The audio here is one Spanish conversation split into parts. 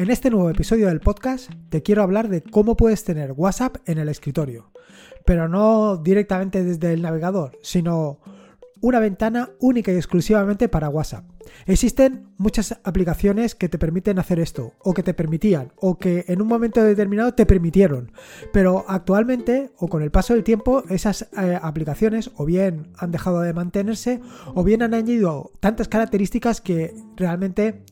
En este nuevo episodio del podcast te quiero hablar de cómo puedes tener WhatsApp en el escritorio, pero no directamente desde el navegador, sino una ventana única y exclusivamente para WhatsApp. Existen muchas aplicaciones que te permiten hacer esto, o que te permitían, o que en un momento determinado te permitieron, pero actualmente o con el paso del tiempo esas eh, aplicaciones o bien han dejado de mantenerse o bien han añadido tantas características que realmente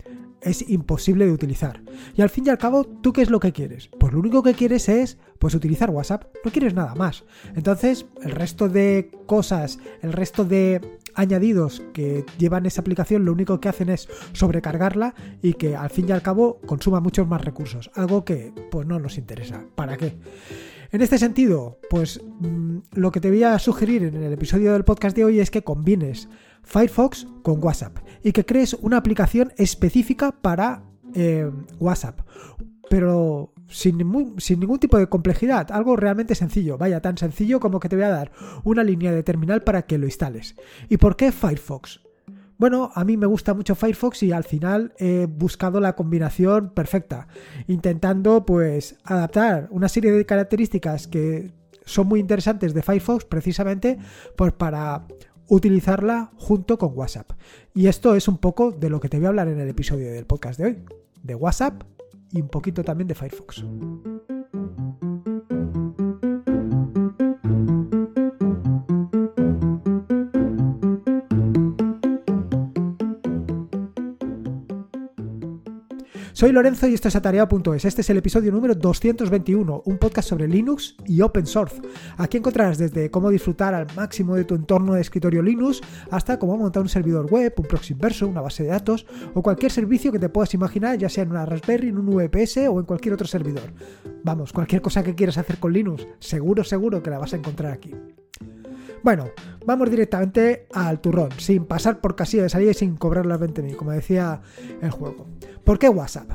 es imposible de utilizar. Y al fin y al cabo, ¿tú qué es lo que quieres? Pues lo único que quieres es pues utilizar WhatsApp, no quieres nada más. Entonces, el resto de cosas, el resto de añadidos que llevan esa aplicación lo único que hacen es sobrecargarla y que al fin y al cabo consuma muchos más recursos, algo que pues no nos interesa. ¿Para qué? En este sentido, pues mm, lo que te voy a sugerir en el episodio del podcast de hoy es que combines Firefox con WhatsApp y que crees una aplicación específica para eh, WhatsApp. Pero sin, sin, ningún tipo de complejidad, algo realmente sencillo, vaya, tan sencillo como que te voy a dar una línea de terminal para que lo instales. ¿Y por qué Firefox? Bueno, a mí me gusta mucho Firefox y al final he buscado la combinación perfecta, intentando pues adaptar una serie de características que son muy interesantes de Firefox precisamente pues para utilizarla junto con WhatsApp. Y esto es un poco de lo que te voy a hablar en el episodio del podcast de hoy, de WhatsApp y un poquito también de Firefox. Soy Lorenzo y esto es atareado.es. Este es el episodio número 221, un podcast sobre Linux y Open Source. Aquí encontrarás desde cómo disfrutar al máximo de tu entorno de escritorio Linux hasta cómo montar un servidor web, un proxy inverso, una base de datos o cualquier servicio que te puedas imaginar, ya sea en una Raspberry, en un VPS o en cualquier otro servidor. Vamos, cualquier cosa que quieras hacer con Linux, seguro, seguro que la vas a encontrar aquí. Bueno, vamos directamente al turrón, sin pasar por casilla de salida y sin cobrar las 20.000, como decía el juego. ¿Por qué WhatsApp?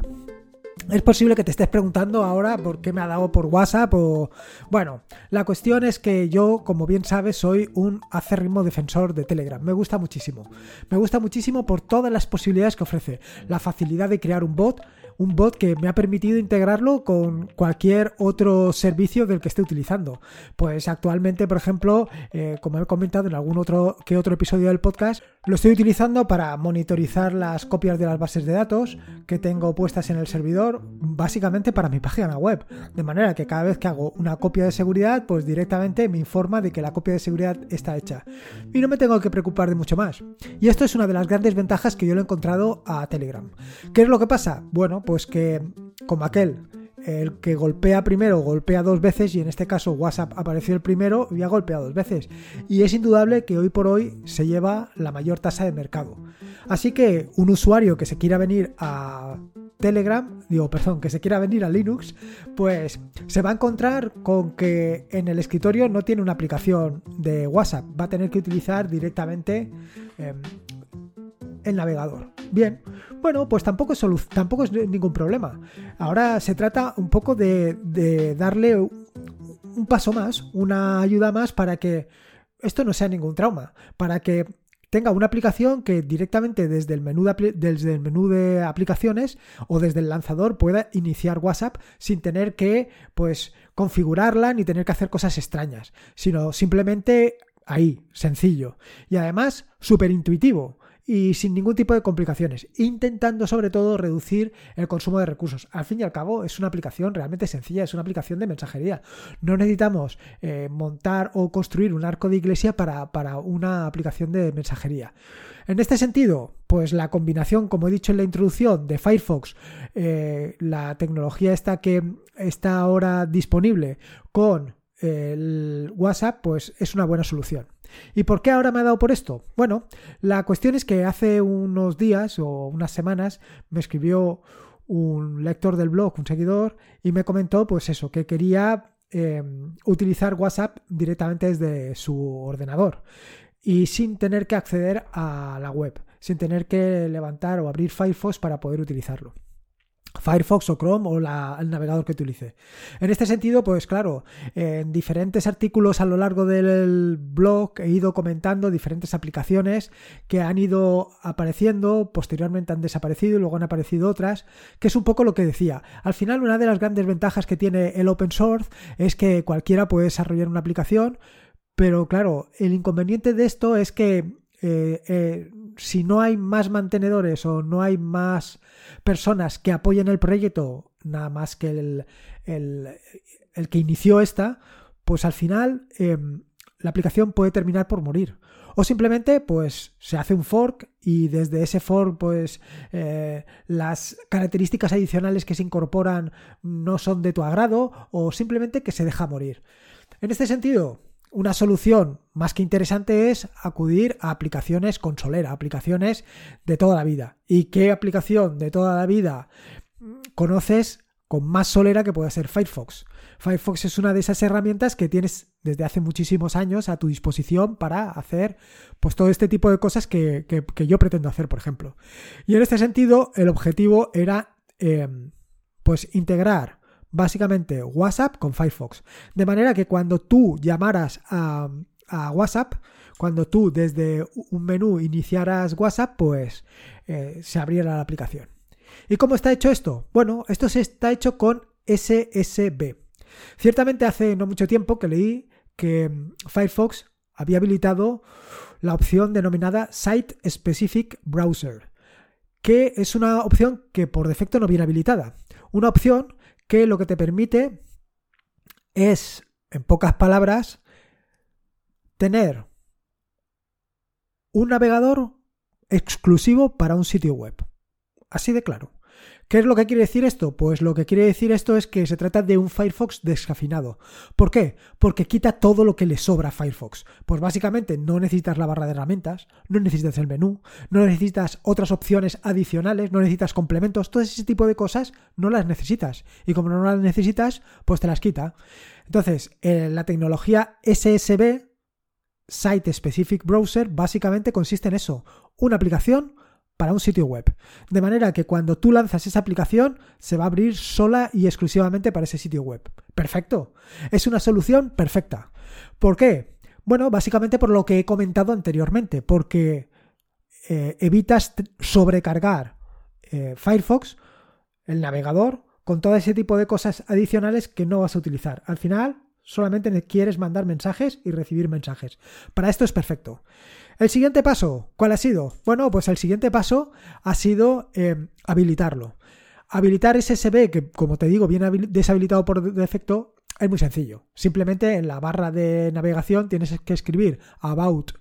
Es posible que te estés preguntando ahora por qué me ha dado por WhatsApp o... Bueno, la cuestión es que yo, como bien sabes, soy un acérrimo defensor de Telegram. Me gusta muchísimo. Me gusta muchísimo por todas las posibilidades que ofrece. La facilidad de crear un bot, un bot que me ha permitido integrarlo con cualquier otro servicio del que esté utilizando. Pues actualmente, por ejemplo, eh, como he comentado en algún otro que otro episodio del podcast, lo estoy utilizando para monitorizar las copias de las bases de datos que tengo puestas en el servidor, básicamente para mi página web. De manera que cada vez que hago una copia de seguridad, pues directamente me informa de que la copia de seguridad está hecha. Y no me tengo que preocupar de mucho más. Y esto es una de las grandes ventajas que yo le he encontrado a Telegram. ¿Qué es lo que pasa? Bueno, pues que como aquel el que golpea primero golpea dos veces y en este caso WhatsApp apareció el primero y ha golpeado dos veces. Y es indudable que hoy por hoy se lleva la mayor tasa de mercado. Así que un usuario que se quiera venir a Telegram, digo, perdón, que se quiera venir a Linux, pues se va a encontrar con que en el escritorio no tiene una aplicación de WhatsApp, va a tener que utilizar directamente em, el navegador. Bien, bueno, pues tampoco es, tampoco es ningún problema. Ahora se trata un poco de, darle un paso más, una ayuda más para que esto no sea ningún trauma, para que tenga una aplicación que directamente desde el menú de, desde el menú de aplicaciones o desde el lanzador pueda iniciar WhatsApp sin tener que pues configurarla ni tener que hacer cosas extrañas, sino simplemente ahí, sencillo y además súper intuitivo y sin ningún tipo de complicaciones, intentando sobre todo reducir el consumo de recursos. Al fin y al cabo es una aplicación realmente sencilla, es una aplicación de mensajería. No necesitamos eh, montar o construir un arco de iglesia para, una aplicación de mensajería. En este sentido, pues la combinación, como he dicho en la introducción, de Firefox, eh, la tecnología esta que está ahora disponible con el WhatsApp, pues es una buena solución. ¿Y por qué ahora me ha dado por esto? Bueno, la cuestión es que hace unos días o unas semanas me escribió un lector del blog, un seguidor, y me comentó pues eso, que quería em, utilizar WhatsApp directamente desde su ordenador y sin tener que acceder a la web, sin tener que levantar o abrir Firefox para poder utilizarlo. Firefox o Chrome o el navegador que utilice. En este sentido, pues claro, en diferentes artículos a lo largo del blog he ido comentando diferentes aplicaciones que han ido apareciendo, posteriormente han desaparecido y luego han aparecido otras, que es un poco lo que decía. Al final, una de las grandes ventajas que tiene el open source es que cualquiera puede desarrollar una aplicación, pero claro, el inconveniente de esto es que eh, eh, si no hay más mantenedores o no hay más personas que apoyen el proyecto, nada más que el, el, que inició esta, pues al final em, la aplicación puede terminar por morir. O simplemente, pues, se hace un fork y desde ese fork, pues, eh, las características adicionales que se incorporan no son de tu agrado o simplemente que se deja morir. En este sentido, una solución más que interesante es acudir a aplicaciones consolera, aplicaciones de toda la vida. ¿Y qué aplicación de toda la vida conoces con más solera que pueda ser Firefox? Firefox es una de esas herramientas que tienes desde hace muchísimos años a tu disposición para hacer pues todo este tipo de cosas que, yo pretendo hacer, por ejemplo. Y en este sentido, el objetivo era eh, pues integrar básicamente WhatsApp con Firefox. De manera que cuando tú llamaras a, WhatsApp, cuando tú desde un menú iniciaras WhatsApp, pues eh, se abriera la aplicación. ¿Y cómo está hecho esto? Bueno, esto se está hecho con SSB. Ciertamente hace no mucho tiempo que leí que mm, Firefox había habilitado la opción denominada Site Specific Browser, que es una opción que por defecto no viene habilitada. Una opción que lo que te permite es, en pocas palabras, tener un navegador exclusivo para un sitio web. Así de claro. ¿Qué es lo que quiere decir esto? Pues lo que quiere decir esto es que se trata de un Firefox descafinado. ¿Por qué? Porque quita todo lo que le sobra a Firefox. Pues básicamente no necesitas la barra de herramientas, no necesitas el menú, no necesitas otras opciones adicionales, no necesitas complementos, todo ese tipo de cosas no las necesitas. Y como no las necesitas, pues te las quita. Entonces, eh, la tecnología SSB, Site Specific Browser, básicamente consiste en eso. Una aplicación para un sitio web. De manera que cuando tú lanzas esa aplicación, se va a abrir sola y exclusivamente para ese sitio web. Perfecto. Es una solución perfecta. ¿Por qué? Bueno, básicamente por lo que he comentado anteriormente, porque eh, evitas sobrecargar eh, Firefox, el navegador, con todo ese tipo de cosas adicionales que no vas a utilizar. Al final, solamente quieres mandar mensajes y recibir mensajes. Para esto es perfecto. El siguiente paso, ¿cuál ha sido? Bueno, pues el siguiente paso ha sido eh, habilitarlo. Habilitar SSB, que como te digo, viene deshabilitado por defecto, es muy sencillo. Simplemente en la barra de navegación tienes que escribir about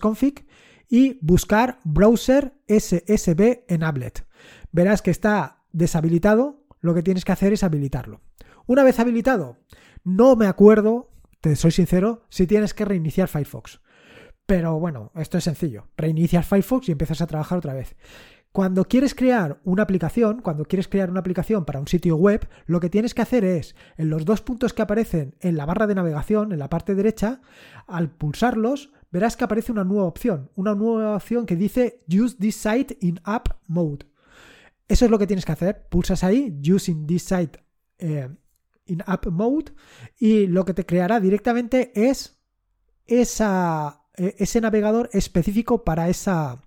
config y buscar browser SSB enablet. Verás que está deshabilitado, lo que tienes que hacer es habilitarlo. Una vez habilitado, no me acuerdo, te soy sincero, si tienes que reiniciar Firefox. Pero bueno, esto es sencillo. Reinicias Firefox y empiezas a trabajar otra vez. Cuando quieres crear una aplicación, cuando quieres crear una aplicación para un sitio web, lo que tienes que hacer es, en los dos puntos que aparecen en la barra de navegación, en la parte derecha, al pulsarlos, verás que aparece una nueva opción, una nueva opción que dice Use this site in app mode. Eso es lo que tienes que hacer. Pulsas ahí, Using this site eh, in app mode, y lo que te creará directamente es esa ese navegador específico para, esa,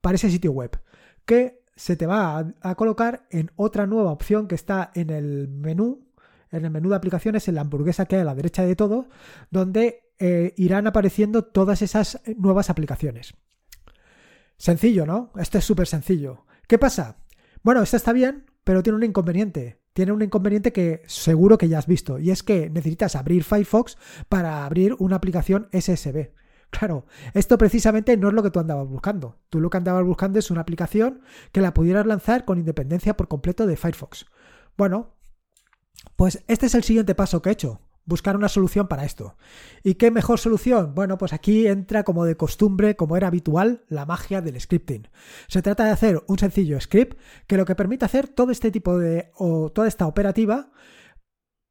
para ese sitio web, que se te va a, colocar en otra nueva opción que está en el menú, en el menú de aplicaciones, en la hamburguesa que hay a la derecha de todo, donde eh, irán apareciendo todas esas nuevas aplicaciones. Sencillo, ¿no? Esto es súper sencillo. ¿Qué pasa? Bueno, esto está bien, pero tiene un inconveniente tiene un inconveniente que seguro que ya has visto, y es que necesitas abrir Firefox para abrir una aplicación SSB. Claro, esto precisamente no es lo que tú andabas buscando. Tú lo que andabas buscando es una aplicación que la pudieras lanzar con independencia por completo de Firefox. Bueno, pues este es el siguiente paso que he hecho. Buscar una solución para esto. ¿Y qué mejor solución? Bueno, pues aquí entra como de costumbre, como era habitual, la magia del scripting. Se trata de hacer un sencillo script que lo que permite hacer todo este tipo de o toda esta operativa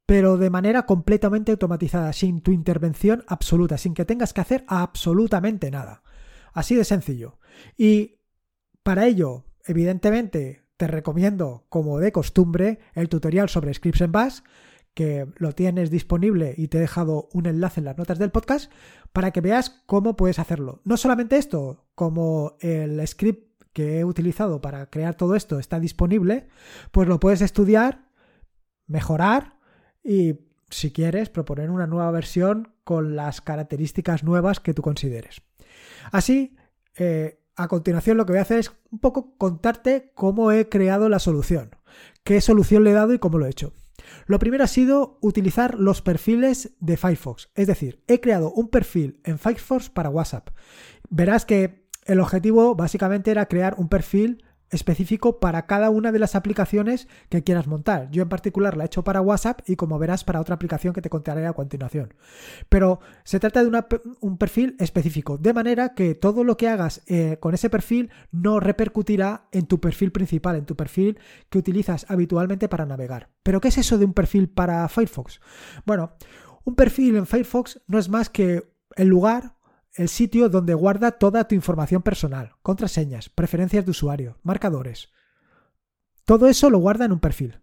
pero de manera completamente automatizada, sin tu intervención absoluta, sin que tengas que hacer absolutamente nada. Así de sencillo. Y para ello, evidentemente, te recomiendo, como de costumbre, el tutorial sobre scripts en Bash, que lo tienes disponible y te he dejado un enlace en las notas del podcast para que veas cómo puedes hacerlo. No solamente esto, como el script que he utilizado para crear todo esto está disponible, pues lo puedes estudiar, mejorar y si quieres proponer una nueva versión con las características nuevas que tú consideres. Así, eh, a continuación lo que voy a hacer es un poco contarte cómo he creado la solución, qué solución le he dado y cómo lo he hecho. Lo primero ha sido utilizar los perfiles de Firefox, es decir, he creado un perfil en Firefox para WhatsApp. Verás que el objetivo básicamente era crear un perfil específico para cada una de las aplicaciones que quieras montar. Yo en particular la he hecho para WhatsApp y como verás para otra aplicación que te contaré a continuación. Pero se trata de un perfil específico, de manera que todo lo que hagas eh, con ese perfil no repercutirá en tu perfil principal, en tu perfil que utilizas habitualmente para navegar. ¿Pero qué es eso de un perfil para Firefox? Bueno, un perfil en Firefox no es más que el lugar el sitio donde guarda toda tu información personal, contraseñas, preferencias de usuario, marcadores. Todo eso lo guarda en un perfil.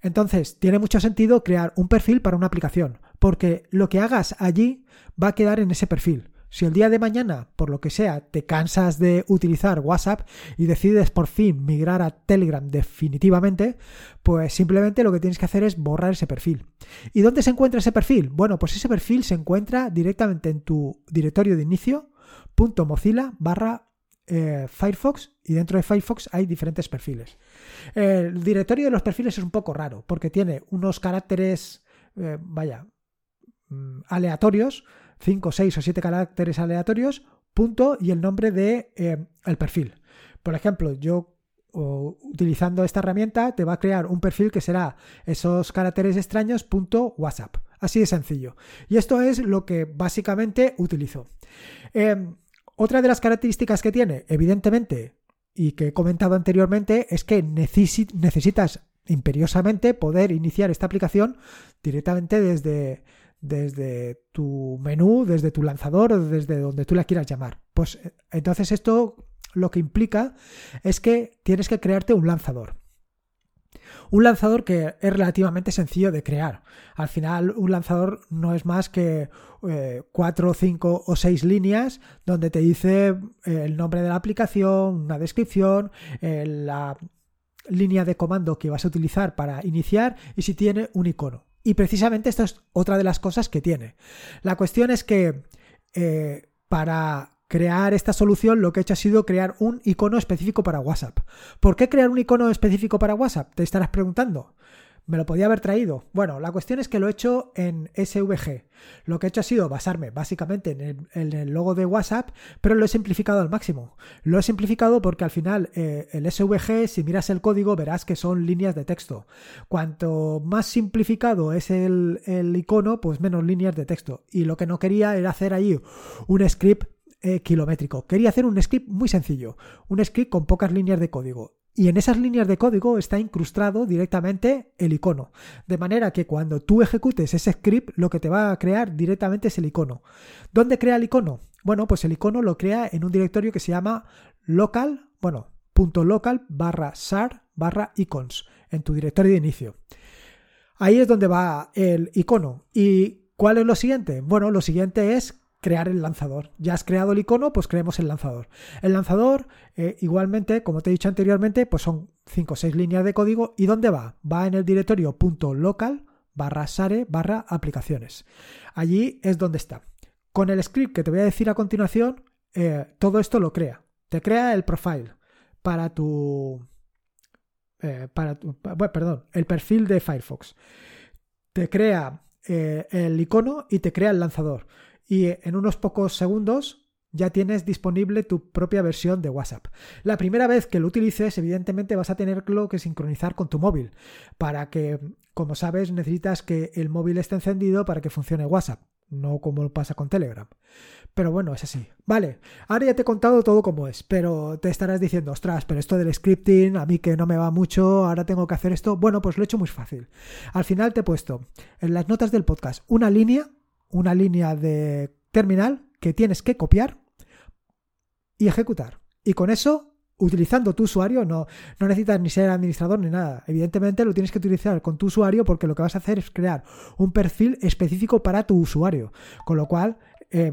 Entonces, tiene mucho sentido crear un perfil para una aplicación, porque lo que hagas allí va a quedar en ese perfil. Si el día de mañana, por lo que sea, te cansas de utilizar WhatsApp y decides por fin migrar a Telegram definitivamente, pues simplemente lo que tienes que hacer es borrar ese perfil. ¿Y dónde se encuentra ese perfil? Bueno, pues ese perfil se encuentra directamente en tu directorio de inicio, .mozilla barra eh, Firefox y dentro de Firefox hay diferentes perfiles. El directorio de los perfiles es un poco raro porque tiene unos caracteres, eh, vaya, mm, aleatorios 5, 6 o 7 caracteres aleatorios, punto y el nombre de eh, el perfil. Por ejemplo, yo utilizando esta herramienta te va a crear un perfil que será esos caracteres extraños punto WhatsApp. Así de sencillo. Y esto es lo que básicamente utilizo. Em, otra de las características que tiene, evidentemente, y que he comentado anteriormente, es que necesitas imperiosamente poder iniciar esta aplicación directamente desde, desde tu menú, desde tu lanzador o desde donde tú la quieras llamar. Pues eh, entonces esto lo que implica es que tienes que crearte un lanzador. Un lanzador que es relativamente sencillo de crear. Al final, un lanzador no es más que eh, cuatro, cinco o seis líneas donde te dice eh, el nombre de la aplicación, una descripción, la línea de comando que vas a utilizar para iniciar y si tiene un icono. Y precisamente esto es otra de las cosas que tiene. La cuestión es que eh, para crear esta solución lo que he hecho ha sido crear un icono específico para WhatsApp. ¿Por qué crear un icono específico para WhatsApp? Te estarás preguntando me lo podía haber traído. Bueno, la cuestión es que lo he hecho en SVG. Lo que he hecho ha sido basarme básicamente en el, logo de WhatsApp, pero lo he simplificado al máximo. Lo he simplificado porque al final eh, el SVG, si miras el código, verás que son líneas de texto. Cuanto más simplificado es el, icono, pues menos líneas de texto. Y lo que no quería era hacer ahí un script eh, kilométrico. Quería hacer un script muy sencillo, un script con pocas líneas de código. Y en esas líneas de código está incrustado directamente el icono. De manera que cuando tú ejecutes ese script, lo que te va a crear directamente es el icono. ¿Dónde crea el icono? Bueno, pues el icono lo crea en un directorio que se llama local, bueno, punto local barra sar barra icons, en tu directorio de inicio. Ahí es donde va el icono. ¿Y cuál es lo siguiente? Bueno, lo siguiente es crear el lanzador. Ya has creado el icono, pues creemos el lanzador. El lanzador, eh, igualmente, como te he dicho anteriormente, pues son 5 o 6 líneas de código. ¿Y dónde va? Va en el directorio .local barra sare barra aplicaciones. Allí es donde está. Con el script que te voy a decir a continuación, eh, todo esto lo crea. Te crea el profile para tu... Eh, para tu, perdón, el perfil de Firefox. Te crea el icono y te crea el lanzador y en unos pocos segundos ya tienes disponible tu propia versión de WhatsApp. La primera vez que lo utilices, evidentemente vas a tenerlo que sincronizar con tu móvil, para que, como sabes, necesitas que el móvil esté encendido para que funcione WhatsApp, no como pasa con Telegram. Pero bueno, es así. Vale, ahora ya te he contado todo como es, pero te estarás diciendo, ostras, pero esto del scripting, a mí que no me va mucho, ahora tengo que hacer esto. Bueno, pues lo he hecho muy fácil. Al final te he puesto en las notas del podcast una línea una línea de terminal que tienes que copiar y ejecutar. Y con eso utilizando tu usuario, no, no necesitas ni ser administrador ni nada. Evidentemente lo tienes que utilizar con tu usuario porque lo que vas a hacer es crear un perfil específico para tu usuario. Con lo cual, eh,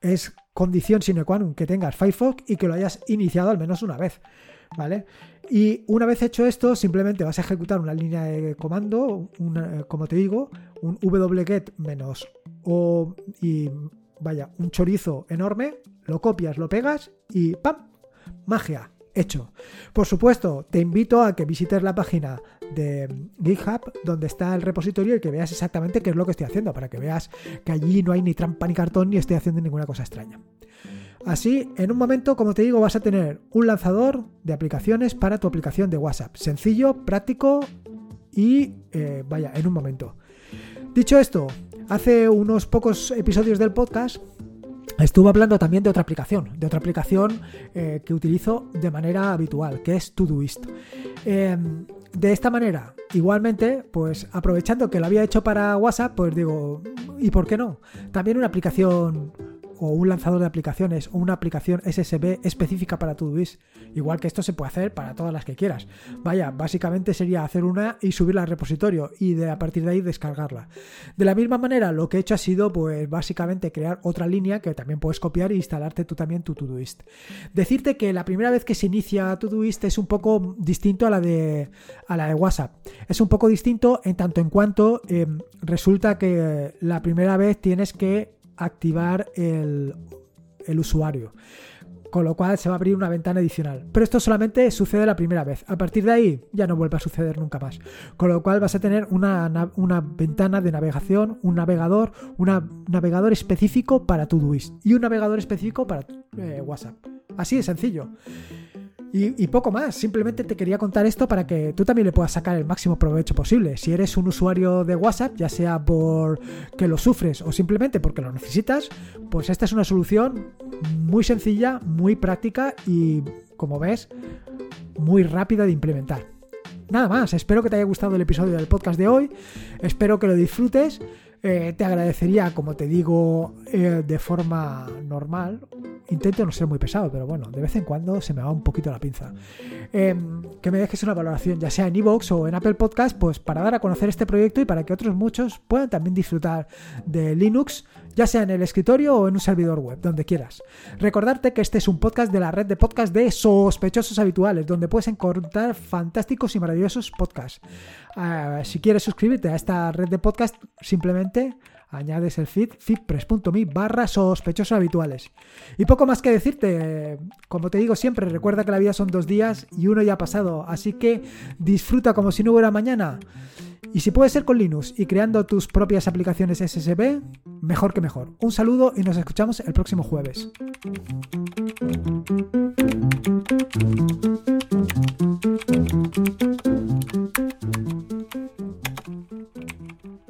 es condición sine qua non que tengas Firefox y que lo hayas iniciado al menos una vez. ¿Vale? Y una vez hecho esto, simplemente vas a ejecutar una línea de comando, como te digo, un wget menos o y vaya, un chorizo enorme, lo copias, lo pegas y ¡pam! Magia, hecho. Por supuesto, te invito a que visites la página de GitHub donde está el repositorio y que veas exactamente qué es lo que estoy haciendo, para que veas que allí no hay ni trampa ni cartón ni estoy haciendo ninguna cosa extraña. Así, en un momento, como te digo, vas a tener un lanzador de aplicaciones para tu aplicación de WhatsApp. Sencillo, práctico y eh, vaya, en un momento. Dicho esto, hace unos pocos episodios del podcast Estuve hablando también de otra aplicación, de otra aplicación eh, que utilizo de manera habitual, que es Todoist. Em, de esta manera, igualmente, pues aprovechando que lo había hecho para WhatsApp, pues digo, ¿y por qué no? También una aplicación o un lanzador de aplicaciones o una aplicación SSB específica para Todoist. Igual que esto se puede hacer para todas las que quieras. Vaya, básicamente sería hacer una y subirla al repositorio y de a partir de ahí descargarla. De la misma manera, lo que he hecho ha sido pues básicamente crear otra línea que también puedes copiar e instalarte tú también tu Todoist. Decirte que la primera vez que se inicia Todoist es un poco distinto a la de a la de WhatsApp. Es un poco distinto en tanto en cuanto em, resulta que la primera vez tienes que activar el, usuario con lo cual se va a abrir una ventana adicional. Pero esto solamente sucede la primera vez. A partir de ahí ya no vuelve a suceder nunca más. Con lo cual vas a tener una, ventana de navegación, un navegador, un navegador específico para Todoist y un navegador específico para eh, WhatsApp. Así de sencillo. Y, poco más, simplemente te quería contar esto para que tú también le puedas sacar el máximo provecho posible. Si eres un usuario de WhatsApp, ya sea por que lo sufres o simplemente porque lo necesitas, pues esta es una solución muy sencilla, muy práctica y, como ves, muy rápida de implementar. Nada más, espero que te haya gustado el episodio del podcast de hoy, espero que lo disfrutes. Eh, te agradecería, como te digo, eh, de forma normal, intento no ser muy pesado, pero bueno, de vez en cuando se me va un poquito la pinza. Em, que me dejes una valoración, ya sea en iVoox o en Apple Podcast, pues para dar a conocer este proyecto y para que otros muchos puedan también disfrutar de Linux, ya sea en el escritorio o en un servidor web, donde quieras. Recordarte que este es un podcast de la red de podcast de sospechosos habituales, donde puedes encontrar fantásticos y maravillosos podcasts. Ah, si quieres suscribirte a esta red de podcast, simplemente añades el feed feedpress.me barra sospechosos habituales. Y poco más que decirte, como te digo siempre, recuerda que la vida son dos días y uno ya ha pasado, así que disfruta como si no hubiera mañana. Y si puede ser con Linux y creando tus propias aplicaciones SSB, mejor que mejor. Un saludo y nos escuchamos el próximo jueves.